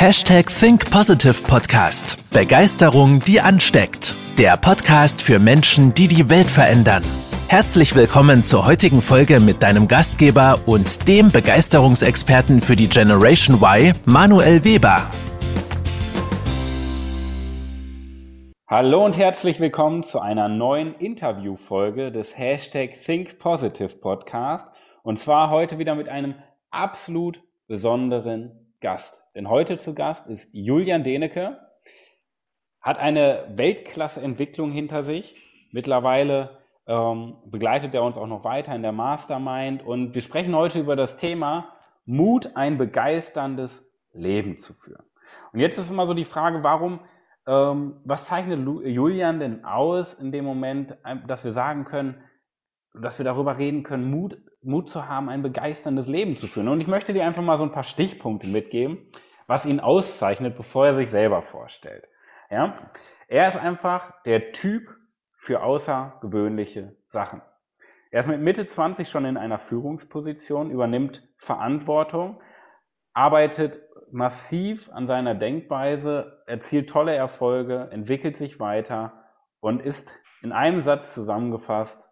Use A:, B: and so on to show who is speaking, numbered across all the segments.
A: Hashtag Think Positive Podcast. Begeisterung, die ansteckt. Der Podcast für Menschen, die die Welt verändern. Herzlich willkommen zur heutigen Folge mit deinem Gastgeber und dem Begeisterungsexperten für die Generation Y, Manuel Weber.
B: Hallo und herzlich willkommen zu einer neuen Interviewfolge des Hashtag Think Positive Podcast. Und zwar heute wieder mit einem absolut besonderen Gast. Denn heute zu Gast ist Julian Denecke, hat eine Weltklasse-Entwicklung hinter sich. Mittlerweile ähm, begleitet er uns auch noch weiter in der Mastermind. Und wir sprechen heute über das Thema Mut, ein begeisterndes Leben zu führen. Und jetzt ist immer so die Frage, warum, ähm, was zeichnet Julian denn aus in dem Moment, dass wir sagen können, dass wir darüber reden können, Mut, Mut zu haben, ein begeisterndes Leben zu führen. Und ich möchte dir einfach mal so ein paar Stichpunkte mitgeben, was ihn auszeichnet, bevor er sich selber vorstellt. Ja? Er ist einfach der Typ für außergewöhnliche Sachen. Er ist mit Mitte 20 schon in einer Führungsposition, übernimmt Verantwortung, arbeitet massiv an seiner Denkweise, erzielt tolle Erfolge, entwickelt sich weiter und ist in einem Satz zusammengefasst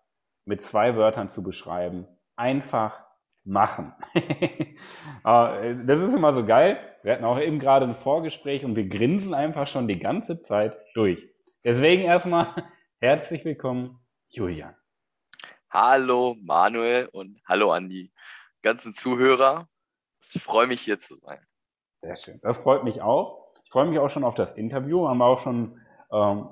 B: mit zwei Wörtern zu beschreiben. Einfach machen. Äh, das ist immer so geil. Wir hatten auch eben gerade ein Vorgespräch und wir grinsen einfach schon die ganze Zeit durch. Deswegen erstmal herzlich willkommen, Julian.
C: Hallo Manuel und hallo an die ganzen Zuhörer. Ich freue mich hier zu sein.
B: Sehr schön. Das freut mich auch. Ich freue mich auch schon auf das Interview. Haben wir auch schon ähm,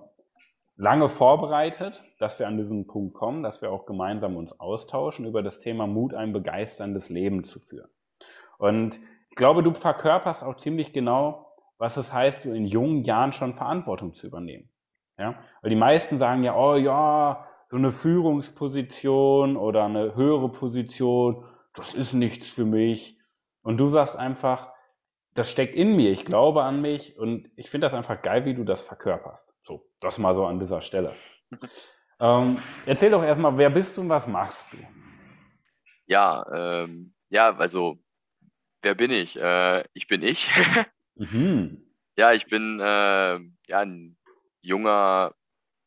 B: lange vorbereitet, dass wir an diesen Punkt kommen, dass wir auch gemeinsam uns austauschen über das Thema Mut, ein begeisterndes Leben zu führen. Und ich glaube, du verkörperst auch ziemlich genau, was es heißt, so in jungen Jahren schon Verantwortung zu übernehmen. Ja? Weil die meisten sagen ja, oh ja, so eine Führungsposition oder eine höhere Position, das ist nichts für mich. Und du sagst einfach, das steckt in mir, ich glaube an mich und ich finde das einfach geil, wie du das verkörperst. So, das mal so an dieser Stelle. ähm, erzähl doch erstmal, wer bist du und was machst du?
C: Ja, ähm, ja, also, wer bin ich? Äh, ich bin ich. mhm. Ja, ich bin äh, ja, ein junger,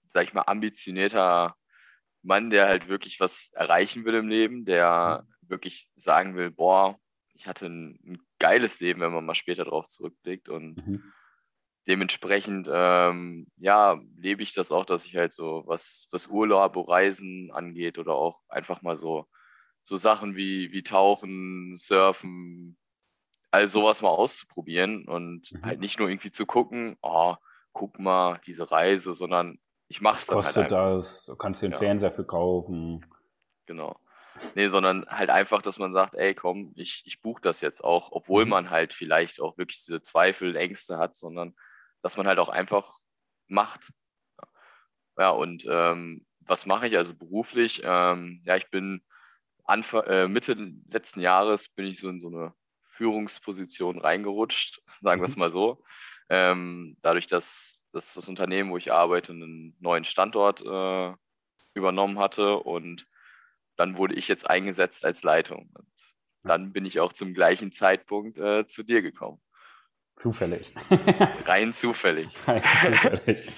C: sag ich mal, ambitionierter Mann, der halt wirklich was erreichen will im Leben, der mhm. wirklich sagen will, boah, ich hatte ein, ein, geiles Leben, wenn man mal später darauf zurückblickt. Und mhm. dementsprechend, ähm, ja, lebe ich das auch, dass ich halt so, was, was Urlaub, Reisen angeht oder auch einfach mal so, so Sachen wie, wie Tauchen, Surfen, all sowas mal auszuprobieren und mhm. halt nicht nur irgendwie zu gucken, oh, guck mal, diese Reise, sondern ich mache es dann
B: halt Kostet das, du kannst einen ja. Fernseher für kaufen.
C: Genau. Nee, sondern halt einfach, dass man sagt, ey, komm, ich, ich buche das jetzt auch, obwohl mhm. man halt vielleicht auch wirklich diese Zweifel, Ängste hat, sondern dass man halt auch einfach macht. Ja, und ähm, was mache ich also beruflich? Ähm, ja, ich bin Anfang, äh, Mitte letzten Jahres bin ich so in so eine Führungsposition reingerutscht, sagen wir es mhm. mal so. Ähm, dadurch, dass, dass, das Unternehmen, wo ich arbeite, einen neuen Standort äh, übernommen hatte und dann wurde ich jetzt eingesetzt als Leitung. Und dann bin ich auch zum gleichen Zeitpunkt äh, zu dir gekommen.
B: Zufällig.
C: Rein zufällig. Rein
B: zufällig.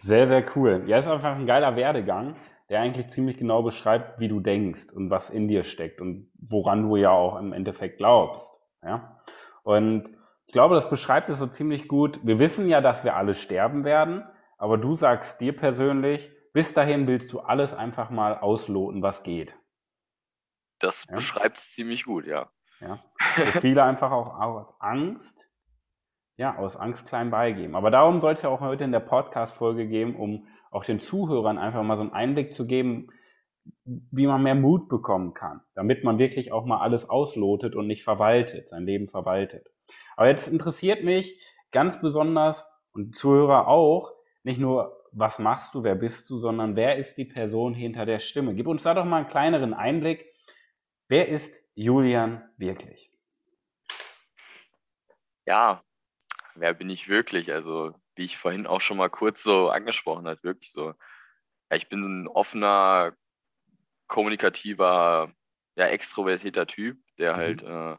B: Sehr, sehr cool. Ja, ist einfach ein geiler Werdegang, der eigentlich ziemlich genau beschreibt, wie du denkst und was in dir steckt und woran du ja auch im Endeffekt glaubst. Ja? Und ich glaube, das beschreibt es so ziemlich gut. Wir wissen ja, dass wir alle sterben werden, aber du sagst dir persönlich, bis dahin willst du alles einfach mal ausloten, was geht.
C: Das ja? beschreibt es ziemlich gut, ja.
B: Ja. Für viele einfach auch aus Angst, ja, aus Angst klein beigeben. Aber darum soll es ja auch heute in der Podcast-Folge gehen, um auch den Zuhörern einfach mal so einen Einblick zu geben, wie man mehr Mut bekommen kann, damit man wirklich auch mal alles auslotet und nicht verwaltet, sein Leben verwaltet. Aber jetzt interessiert mich ganz besonders und Zuhörer auch, nicht nur was machst du, wer bist du, sondern wer ist die Person hinter der Stimme. Gib uns da doch mal einen kleineren Einblick. Wer ist Julian wirklich?
C: Ja, wer bin ich wirklich? Also, wie ich vorhin auch schon mal kurz so angesprochen habe, wirklich so. Ja, ich bin ein offener, kommunikativer, ja, extrovertierter Typ, der mhm. halt äh,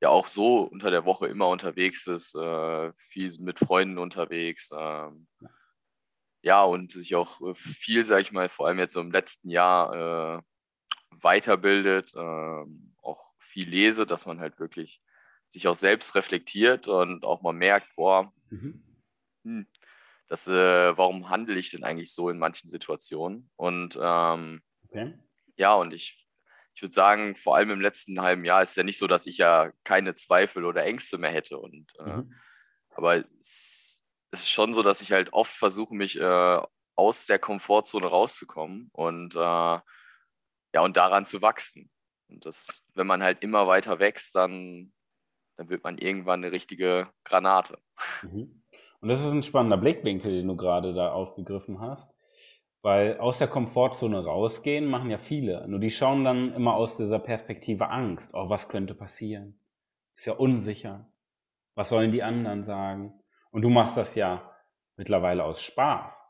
C: ja auch so unter der Woche immer unterwegs ist, äh, viel mit Freunden unterwegs. Ähm, ja, und sich auch äh, viel, sage ich mal, vor allem jetzt so im letzten Jahr äh, weiterbildet, äh, auch viel lese, dass man halt wirklich sich auch selbst reflektiert und auch mal merkt, boah, mhm. hm, das, äh, warum handle ich denn eigentlich so in manchen Situationen? Und ähm, okay. ja, und ich, ich würde sagen, vor allem im letzten halben Jahr ist es ja nicht so, dass ich ja keine Zweifel oder Ängste mehr hätte. Und, äh, mhm. Aber es, es, ist schon so, dass ich halt oft versuche, mich äh, aus der Komfortzone rauszukommen und äh, ja, und daran zu wachsen. Und das, wenn man halt immer weiter wächst, dann, dann wird man irgendwann eine richtige Granate.
B: Mhm. Und das ist ein spannender Blickwinkel, den du gerade da aufgegriffen hast. Weil aus der Komfortzone rausgehen machen ja viele. Nur die schauen dann immer aus dieser Perspektive Angst. Oh, was könnte passieren? Ist ja unsicher. Was sollen die anderen sagen? Und du machst das ja mittlerweile aus Spaß,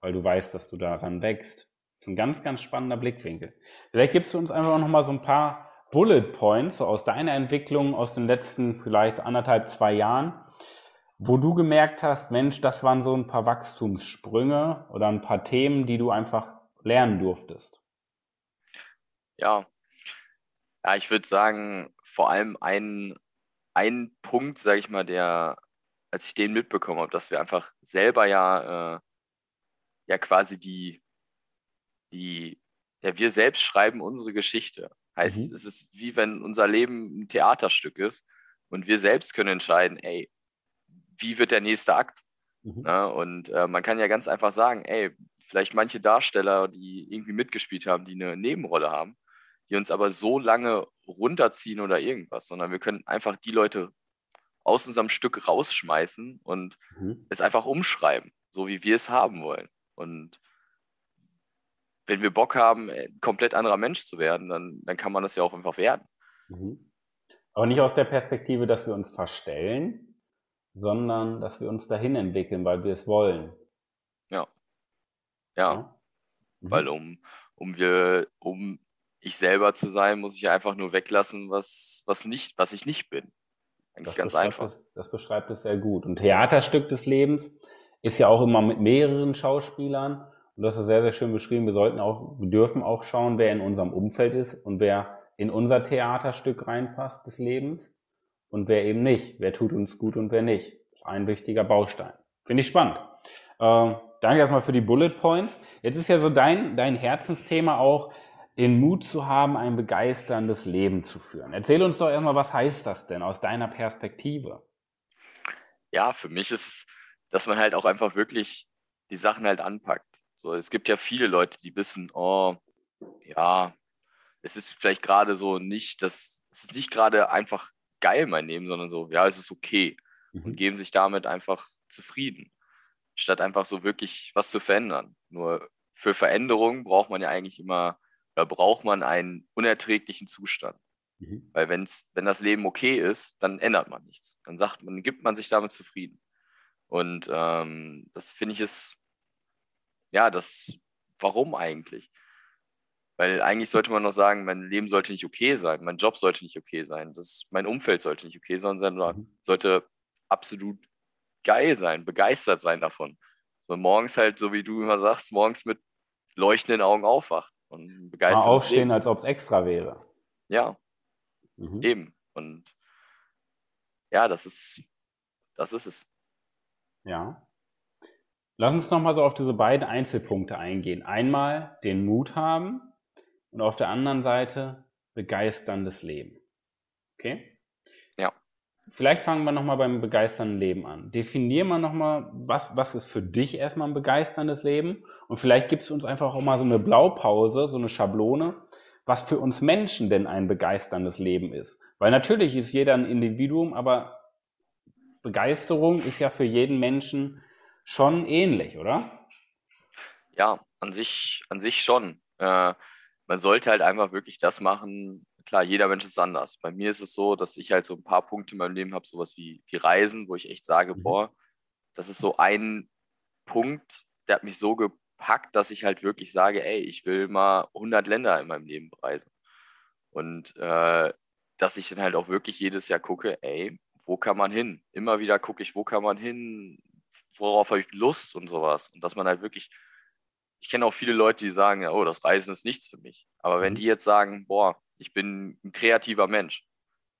B: weil du weißt, dass du daran wächst. Das ist ein ganz, ganz spannender Blickwinkel. Vielleicht gibst du uns einfach noch mal so ein paar Bullet Points so aus deiner Entwicklung aus den letzten vielleicht anderthalb, zwei Jahren, wo du gemerkt hast, Mensch, das waren so ein paar Wachstumssprünge oder ein paar Themen, die du einfach lernen durftest?
C: Ja, ja ich würde sagen, vor allem ein, ein Punkt, sage ich mal, der, als ich den mitbekommen habe, dass wir einfach selber ja, äh, ja quasi die, die, ja, wir selbst schreiben unsere Geschichte. Heißt, mhm. es ist wie wenn unser Leben ein Theaterstück ist und wir selbst können entscheiden, ey, wie wird der nächste Akt? Mhm. Ja, und äh, man kann ja ganz einfach sagen, ey, vielleicht manche Darsteller, die irgendwie mitgespielt haben, die eine Nebenrolle haben, die uns aber so lange runterziehen oder irgendwas, sondern wir können einfach die Leute aus unserem Stück rausschmeißen und mhm. es einfach umschreiben, so wie wir es haben wollen. Und wenn wir Bock haben, ein äh, komplett anderer Mensch zu werden, dann, dann kann man das ja auch einfach werden.
B: Mhm. Aber nicht aus der Perspektive, dass wir uns verstellen, sondern dass wir uns dahin entwickeln, weil wir es wollen.
C: Ja. Ja. ja. Mhm. Weil um, um wir, um ich selber zu sein, muss ich ja einfach nur weglassen, was, was nicht, was ich nicht bin.
B: Eigentlich das ganz einfach. Es, das beschreibt es sehr gut. Und Theaterstück des Lebens ist ja auch immer mit mehreren Schauspielern. Und das ist sehr, sehr schön beschrieben. Wir sollten auch, wir dürfen auch schauen, wer in unserem Umfeld ist und wer in unser Theaterstück reinpasst des Lebens und wer eben nicht. Wer tut uns gut und wer nicht. Das ist ein wichtiger Baustein. Finde ich spannend. Äh, danke erstmal für die Bullet Points. Jetzt ist ja so dein, dein Herzensthema auch, den Mut zu haben, ein begeisterndes Leben zu führen. Erzähl uns doch erstmal, was heißt das denn aus deiner Perspektive?
C: Ja, für mich ist es, dass man halt auch einfach wirklich die Sachen halt anpackt. So, es gibt ja viele Leute, die wissen, oh, ja, es ist vielleicht gerade so nicht, das, es ist nicht gerade einfach geil, mein Leben, sondern so, ja, es ist okay. Mhm. Und geben sich damit einfach zufrieden, statt einfach so wirklich was zu verändern. Nur für Veränderung braucht man ja eigentlich immer, oder braucht man einen unerträglichen Zustand. Mhm. Weil wenn's, wenn das Leben okay ist, dann ändert man nichts. Dann sagt man, gibt man sich damit zufrieden. Und ähm, das finde ich ist, ja, das, warum eigentlich? Weil eigentlich sollte man noch sagen, mein Leben sollte nicht okay sein, mein Job sollte nicht okay sein, das, mein Umfeld sollte nicht okay sein, sondern mhm. sollte absolut geil sein, begeistert sein davon. So morgens halt, so wie du immer sagst, morgens mit leuchtenden Augen aufwacht und begeistert.
B: Mal aufstehen, als ob es extra wäre.
C: Ja, mhm. eben. Und ja, das ist, das ist es.
B: Ja. Lass uns nochmal so auf diese beiden Einzelpunkte eingehen. Einmal den Mut haben, und auf der anderen Seite begeisterndes Leben. Okay? Vielleicht fangen wir nochmal beim begeisternden Leben an. Definier mal nochmal, was, was ist für dich erstmal ein begeisterndes Leben? Und vielleicht gibst du uns einfach auch mal so eine Blaupause, so eine Schablone, was für uns Menschen denn ein begeisterndes Leben ist. Weil natürlich ist jeder ein Individuum, aber Begeisterung ist ja für jeden Menschen schon ähnlich, oder?
C: Ja, an sich, an sich schon. Äh, man sollte halt einfach wirklich das machen. Klar, jeder Mensch ist anders. Bei mir ist es so, dass ich halt so ein paar Punkte in meinem Leben habe, sowas wie, wie Reisen, wo ich echt sage, mhm. boah, das ist so ein Punkt, der hat mich so gepackt, dass ich halt wirklich sage, ey, ich will mal 100 Länder in meinem Leben bereisen. Und äh, dass ich dann halt auch wirklich jedes Jahr gucke, ey, wo kann man hin? Immer wieder gucke ich, wo kann man hin? Worauf habe ich Lust und sowas? Und dass man halt wirklich, ich kenne auch viele Leute, die sagen, oh, das Reisen ist nichts für mich. Aber wenn mhm. die jetzt sagen, boah, ich bin ein kreativer Mensch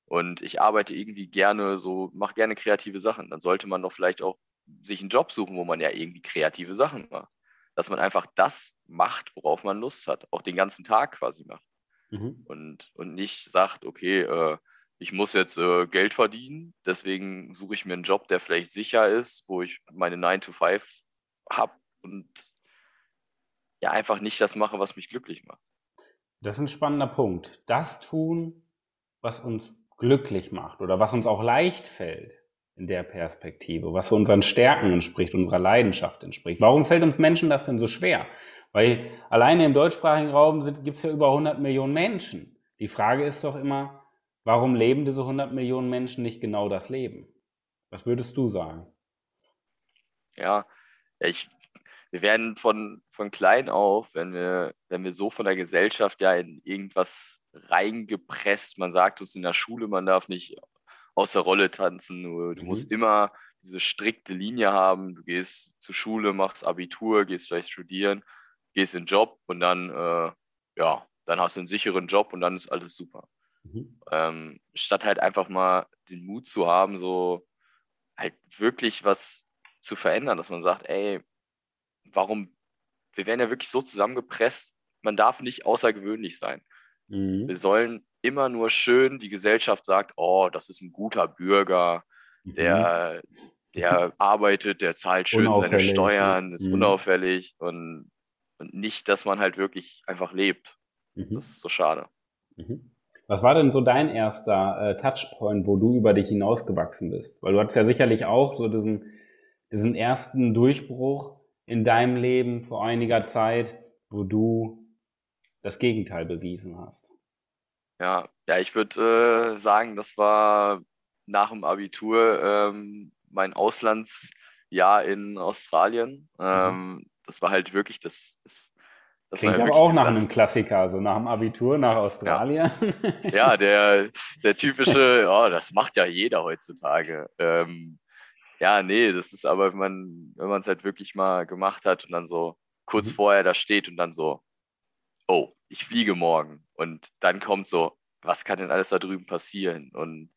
C: und ich arbeite irgendwie gerne so, mache gerne kreative Sachen, dann sollte man doch vielleicht auch sich einen Job suchen, wo man ja irgendwie kreative Sachen macht. Dass man einfach das macht, worauf man Lust hat, auch den ganzen Tag quasi macht. Mhm. Und, und nicht sagt, okay, äh, ich muss jetzt äh, Geld verdienen, deswegen suche ich mir einen Job, der vielleicht sicher ist, wo ich meine 9 to 5 habe und ja einfach nicht das mache, was mich glücklich macht.
B: Das ist ein spannender Punkt. Das tun, was uns glücklich macht oder was uns auch leicht fällt in der Perspektive, was unseren Stärken entspricht, unserer Leidenschaft entspricht. Warum fällt uns Menschen das denn so schwer? Weil alleine im deutschsprachigen Raum gibt es ja über 100 Millionen Menschen. Die Frage ist doch immer, warum leben diese 100 Millionen Menschen nicht genau das Leben? Was würdest du sagen?
C: Ja, ich, wir werden von, von klein auf, wenn wir, wenn wir so von der Gesellschaft ja in irgendwas reingepresst, man sagt uns in der Schule, man darf nicht aus der Rolle tanzen, du mhm. musst immer diese strikte Linie haben, du gehst zur Schule, machst Abitur, gehst vielleicht studieren gehst in den Job und dann, äh, ja, dann hast du einen sicheren Job und dann ist alles super. Mhm. Ähm, statt halt einfach mal den Mut zu haben, so halt wirklich was zu verändern, dass man sagt, ey, warum, wir werden ja wirklich so zusammengepresst, man darf nicht außergewöhnlich sein. Mhm. Wir sollen immer nur schön, die Gesellschaft sagt, oh, das ist ein guter Bürger, mhm. der, der arbeitet, der zahlt schön seine Steuern, ist mhm. unauffällig und und nicht, dass man halt wirklich einfach lebt. Mhm. Das ist so schade.
B: Mhm. Was war denn so dein erster äh, Touchpoint, wo du über dich hinausgewachsen bist? Weil du hattest ja sicherlich auch so diesen, diesen ersten Durchbruch in deinem Leben vor einiger Zeit, wo du das Gegenteil bewiesen hast.
C: Ja, ja, ich würde äh, sagen, das war nach dem Abitur ähm, mein Auslandsjahr in Australien. Mhm. Ähm, das war halt wirklich das. das,
B: das Klingt aber auch nach einem Klassiker, so nach dem Abitur nach Australien.
C: Ja, ja der, der typische, oh, das macht ja jeder heutzutage. Ähm, ja, nee, das ist aber, wenn man wenn es halt wirklich mal gemacht hat und dann so kurz mhm. vorher da steht und dann so, oh, ich fliege morgen. Und dann kommt so, was kann denn alles da drüben passieren? Und,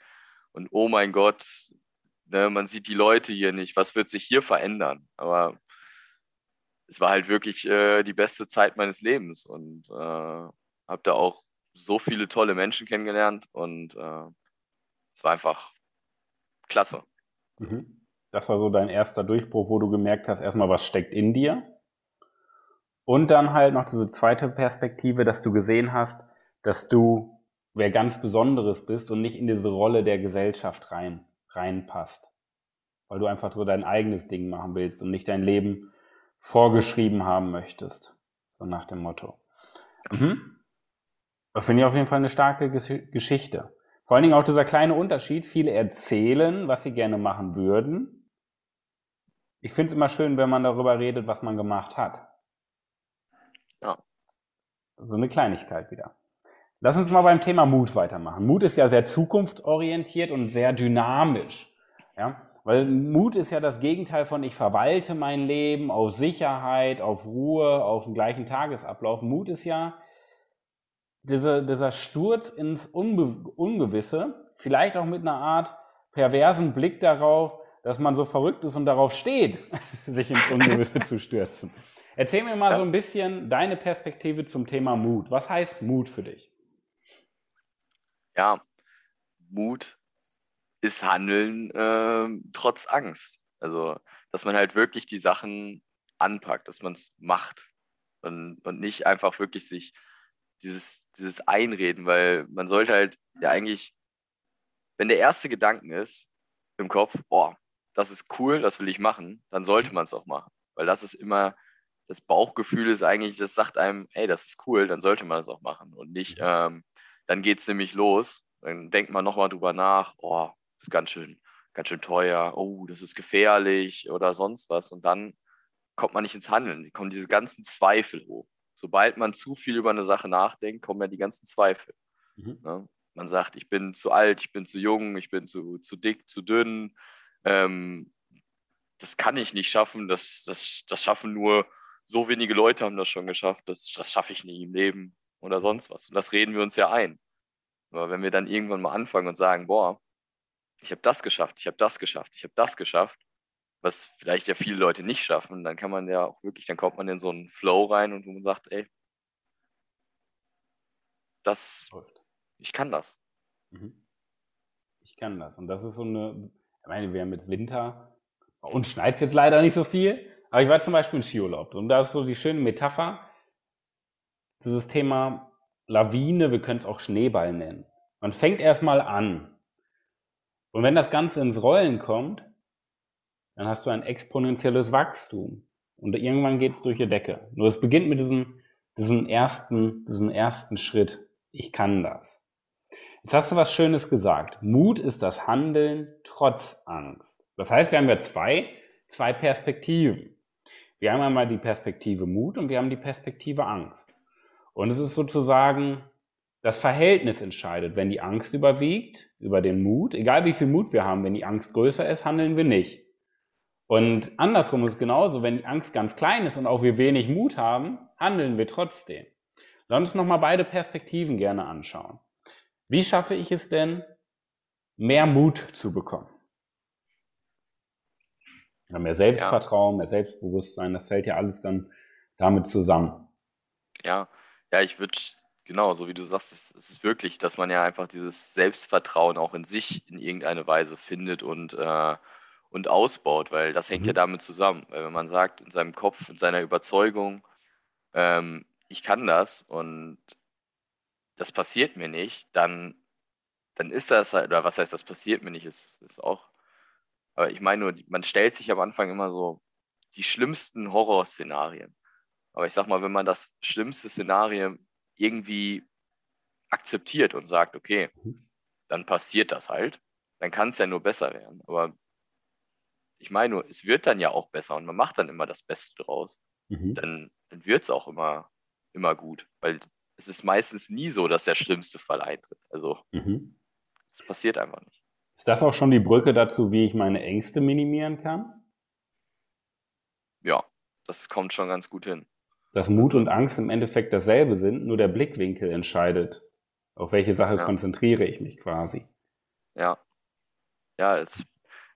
C: und oh mein Gott, ne, man sieht die Leute hier nicht, was wird sich hier verändern? Aber es war halt wirklich äh, die beste Zeit meines Lebens und äh, habe da auch so viele tolle Menschen kennengelernt und äh, es war einfach klasse.
B: Mhm. Das war so dein erster Durchbruch, wo du gemerkt hast, erstmal, was steckt in dir. Und dann halt noch diese zweite Perspektive, dass du gesehen hast, dass du wer ganz Besonderes bist und nicht in diese Rolle der Gesellschaft rein, reinpasst. Weil du einfach so dein eigenes Ding machen willst und nicht dein Leben vorgeschrieben haben möchtest. So nach dem Motto. Mhm. Das finde ich auf jeden Fall eine starke Geschichte. Vor allen Dingen auch dieser kleine Unterschied. Viele erzählen, was sie gerne machen würden. Ich finde es immer schön, wenn man darüber redet, was man gemacht hat. Ja. So eine Kleinigkeit wieder. Lass uns mal beim Thema Mut weitermachen. Mut ist ja sehr zukunftsorientiert und sehr dynamisch. Ja? Weil Mut ist ja das Gegenteil von ich verwalte mein Leben auf Sicherheit, auf Ruhe, auf den gleichen Tagesablauf. Mut ist ja dieser, dieser Sturz ins Unbe Ungewisse, vielleicht auch mit einer Art perversen Blick darauf, dass man so verrückt ist und darauf steht, sich ins Ungewisse zu stürzen. Erzähl mir mal ja. so ein bisschen deine Perspektive zum Thema Mut. Was heißt Mut für dich?
C: Ja, Mut ist Handeln äh, trotz Angst. Also, dass man halt wirklich die Sachen anpackt, dass man es macht und, und nicht einfach wirklich sich dieses, dieses Einreden, weil man sollte halt ja eigentlich, wenn der erste Gedanke ist im Kopf, boah, das ist cool, das will ich machen, dann sollte man es auch machen. Weil das ist immer, das Bauchgefühl ist eigentlich, das sagt einem, hey, das ist cool, dann sollte man es auch machen. Und nicht, ähm, dann geht es nämlich los. Dann denkt man nochmal drüber nach, oh, ist ganz schön, ganz schön teuer, oh, das ist gefährlich oder sonst was. Und dann kommt man nicht ins Handeln. Kommen diese ganzen Zweifel hoch. Sobald man zu viel über eine Sache nachdenkt, kommen ja die ganzen Zweifel. Mhm. Ne? man sagt, ich bin zu alt, ich bin zu jung, ich bin zu, zu dick, zu dünn. Ähm, das kann ich nicht schaffen, das, das, das schaffen nur so wenige Leute haben das schon geschafft, das, das schaffe ich nie im Leben oder sonst was. Und das reden wir uns ja ein. Aber wenn wir dann irgendwann mal anfangen und sagen, boah, ich habe das geschafft, ich habe das geschafft, ich habe das geschafft, was vielleicht ja viele Leute nicht schaffen, dann kann man ja auch wirklich, dann kommt man in so einen Flow rein und wo man sagt, ey, das, ich kann das. Mhm.
B: Ich kann das. Und das ist so eine, ich meine, wir haben jetzt Winter, bei uns schneit es jetzt leider nicht so viel, aber ich war zum Beispiel in Skiurlaub und da ist so die schöne Metapher, dieses Thema Lawine, wir können es auch Schneeball nennen. Man fängt erstmal an. Und wenn das Ganze ins Rollen kommt, dann hast du ein exponentielles Wachstum. Und irgendwann geht es durch die Decke. Nur es beginnt mit diesem, diesem, ersten, diesem ersten Schritt. Ich kann das. Jetzt hast du was Schönes gesagt. Mut ist das Handeln trotz Angst. Das heißt, wir haben ja zwei, zwei Perspektiven. Wir haben einmal die Perspektive Mut und wir haben die Perspektive Angst. Und es ist sozusagen das Verhältnis entscheidet. Wenn die Angst überwiegt über den Mut, egal wie viel Mut wir haben, wenn die Angst größer ist, handeln wir nicht. Und andersrum ist es genauso, wenn die Angst ganz klein ist und auch wir wenig Mut haben, handeln wir trotzdem. Lass uns nochmal beide Perspektiven gerne anschauen. Wie schaffe ich es denn, mehr Mut zu bekommen? Ja, mehr Selbstvertrauen, ja. mehr Selbstbewusstsein, das fällt ja alles dann damit zusammen.
C: Ja, ja, ich würde, genau, so wie du sagst, es, es, ist wirklich, dass man ja einfach dieses Selbstvertrauen auch in sich in irgendeine Weise findet und, äh, und ausbaut, weil das hängt mhm. ja damit zusammen. Weil wenn man sagt, in seinem Kopf, in seiner Überzeugung, ähm, ich kann das und das passiert mir nicht, dann, dann ist das halt, oder was heißt, das passiert mir nicht, ist, ist auch aber ich meine nur, man stellt sich am Anfang immer so die schlimmsten Horrorszenarien. Aber ich sag mal, wenn man das schlimmste Szenario irgendwie akzeptiert und sagt, okay, mhm. dann passiert das halt, dann kann es ja nur besser werden. Aber ich meine nur, es wird dann ja auch besser und man macht dann immer das Beste draus. Mhm. Dann, dann wird es auch immer, immer gut. Weil es ist meistens nie so, dass der schlimmste Fall eintritt. Also mhm. es mhm. passiert einfach nicht.
B: Ist das auch schon die Brücke dazu, wie ich meine Ängste minimieren kann?
C: Ja, das kommt schon ganz gut hin.
B: Dass Mut und Angst im Endeffekt dasselbe sind, nur der Blickwinkel entscheidet, auf welche Sache ja. konzentriere ich mich quasi.
C: Ja. Ja, es,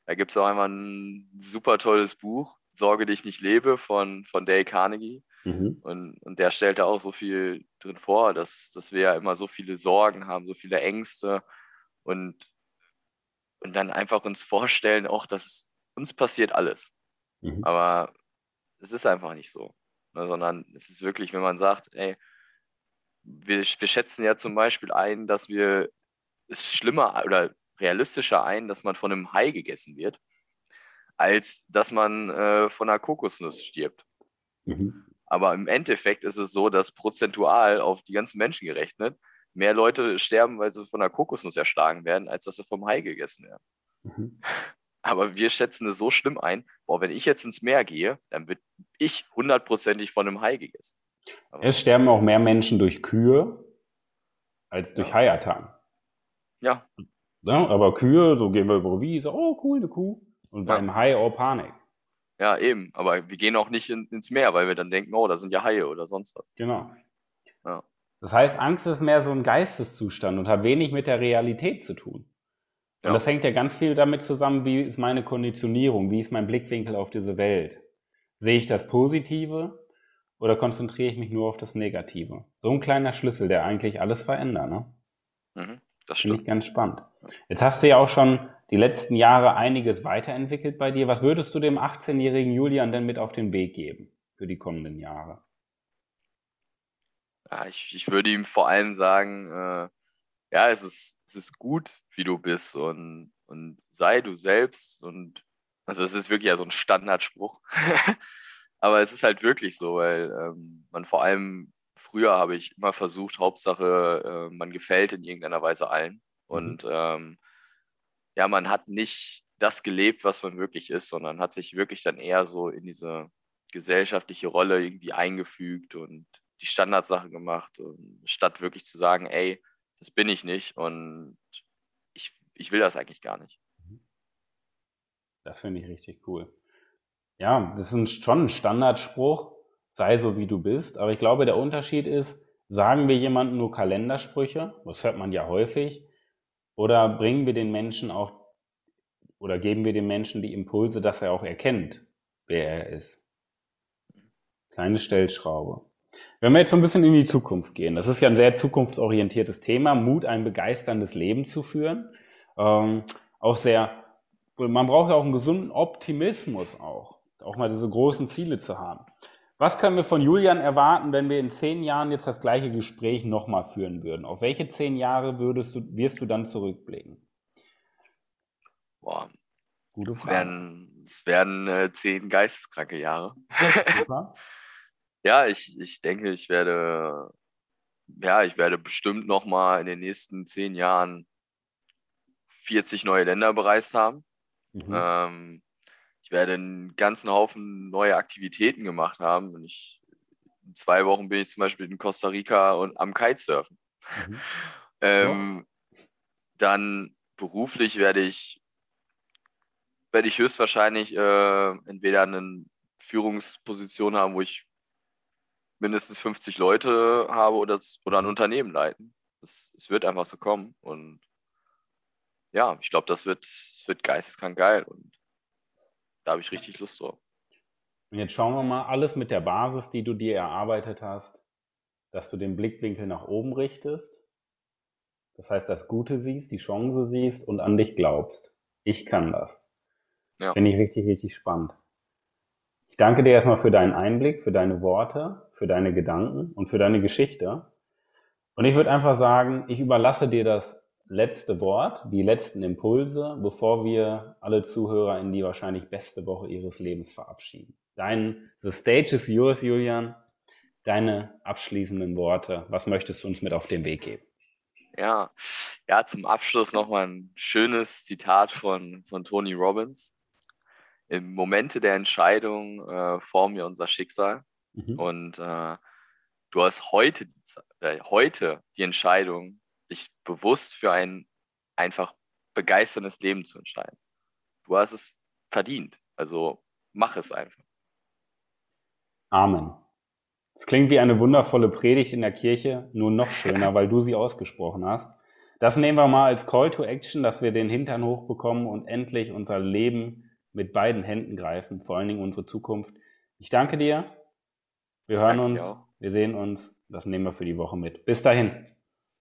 C: da gibt es auch einmal ein super tolles Buch, Sorge dich nicht lebe, von, von Dale Carnegie. Mhm. Und, und der stellt da auch so viel drin vor, dass, dass wir ja immer so viele Sorgen haben, so viele Ängste. Und und dann einfach uns vorstellen, auch dass uns passiert alles. Mhm. Aber es ist einfach nicht so. Ne, sondern es ist wirklich, wenn man sagt, ey, wir, wir schätzen ja zum Beispiel ein, dass wir es schlimmer oder realistischer ein, dass man von einem Hai gegessen wird, als dass man äh, von einer Kokosnuss stirbt. Mhm. Aber im Endeffekt ist es so, dass prozentual auf die ganzen Menschen gerechnet mehr Leute sterben, weil sie von einer Kokosnuss erschlagen werden, als dass sie vom Hai gegessen werden. Mhm. Aber wir schätzen es so schlimm ein, boah, wenn ich jetzt ins Meer gehe, dann wird ich hundertprozentig von einem Hai gegessen.
B: Aber es sterben auch mehr Menschen durch Kühe als durch ja. Haiattacken.
C: Ja.
B: Ja. Aber Kühe, so gehen wir über die Wiese, oh cool, eine Kuh. Und ja. beim Hai, oh Panik.
C: Ja, eben. Aber wir gehen auch nicht in, ins Meer, weil wir dann denken, oh, da sind ja Haie oder sonst was.
B: Genau. Ja. Das heißt, Angst ist mehr so ein Geisteszustand und hat wenig mit der Realität zu tun. Und ja. das hängt ja ganz viel damit zusammen, wie ist meine Konditionierung, wie ist mein Blickwinkel auf diese Welt. Sehe ich das Positive oder konzentriere ich mich nur auf das Negative? So ein kleiner Schlüssel, der eigentlich alles verändert. Ne?
C: Mhm, das stimmt.
B: Finde ich ganz spannend. Jetzt hast du ja auch schon die letzten Jahre einiges weiterentwickelt bei dir. Was würdest du dem 18-jährigen Julian denn mit auf den Weg geben für die kommenden Jahre?
C: Ja, ich, ich würde ihm vor allem sagen, äh, ja, es ist, es ist gut, wie du bist und, und sei du selbst. Und also es ist wirklich ja so ein Standardspruch. Aber es ist halt wirklich so, weil ähm, man vor allem früher habe ich immer versucht, Hauptsache, äh, man gefällt in irgendeiner Weise allen. Mhm. Und ähm, ja, man hat nicht das gelebt, was man wirklich ist, sondern hat sich wirklich dann eher so in diese gesellschaftliche Rolle irgendwie eingefügt und die Standardsache gemacht, statt wirklich zu sagen, ey, das bin ich nicht und ich, ich will das eigentlich gar nicht.
B: Das finde ich richtig cool. Ja, das ist schon ein Standardspruch, sei so wie du bist, aber ich glaube, der Unterschied ist, sagen wir jemandem nur Kalendersprüche, das hört man ja häufig, oder bringen wir den Menschen auch oder geben wir dem Menschen die Impulse, dass er auch erkennt, wer er ist. Kleine Stellschraube. Wenn wir jetzt so ein bisschen in die Zukunft gehen, das ist ja ein sehr zukunftsorientiertes Thema, Mut, ein begeisterndes Leben zu führen. Ähm, auch sehr, man braucht ja auch einen gesunden Optimismus auch, auch mal diese großen Ziele zu haben. Was können wir von Julian erwarten, wenn wir in zehn Jahren jetzt das gleiche Gespräch nochmal führen würden? Auf welche zehn Jahre würdest du, wirst du dann zurückblicken?
C: Boah, Gute Frage. Es werden, es werden äh, zehn geisteskranke Jahre. Ja, ich, ich denke, ich werde, ja, ich werde bestimmt nochmal in den nächsten zehn Jahren 40 neue Länder bereist haben. Mhm. Ähm, ich werde einen ganzen Haufen neue Aktivitäten gemacht haben. Und ich, in zwei Wochen bin ich zum Beispiel in Costa Rica und am Kitesurfen. Mhm. ähm, ja. Dann beruflich werde ich werde ich höchstwahrscheinlich äh, entweder eine Führungsposition haben, wo ich mindestens 50 Leute habe oder, oder ein Unternehmen leiten. Es, es wird einfach so kommen. Und ja, ich glaube, das wird, das wird geisteskrank geil. Und da habe ich richtig Lust drauf.
B: Und jetzt schauen wir mal, alles mit der Basis, die du dir erarbeitet hast, dass du den Blickwinkel nach oben richtest. Das heißt, das Gute siehst, die Chance siehst und an dich glaubst. Ich kann das. Ja. Finde ich richtig, richtig spannend. Ich danke dir erstmal für deinen Einblick, für deine Worte, für deine Gedanken und für deine Geschichte. Und ich würde einfach sagen, ich überlasse dir das letzte Wort, die letzten Impulse, bevor wir alle Zuhörer in die wahrscheinlich beste Woche ihres Lebens verabschieden. Dein The Stage is yours, Julian. Deine abschließenden Worte. Was möchtest du uns mit auf den Weg geben?
C: Ja, ja, zum Abschluss nochmal ein schönes Zitat von, von Tony Robbins im Momente der Entscheidung äh, formen wir unser Schicksal. Mhm. Und äh, du hast heute, äh, heute die Entscheidung, dich bewusst für ein einfach begeisterndes Leben zu entscheiden. Du hast es verdient. Also mach es einfach.
B: Amen. Es klingt wie eine wundervolle Predigt in der Kirche, nur noch schöner, weil du sie ausgesprochen hast. Das nehmen wir mal als Call to Action, dass wir den Hintern hochbekommen und endlich unser Leben mit beiden Händen greifen, vor allen Dingen unsere Zukunft. Ich danke dir. Wir ich hören uns, wir sehen uns. Das nehmen wir für die Woche mit. Bis dahin.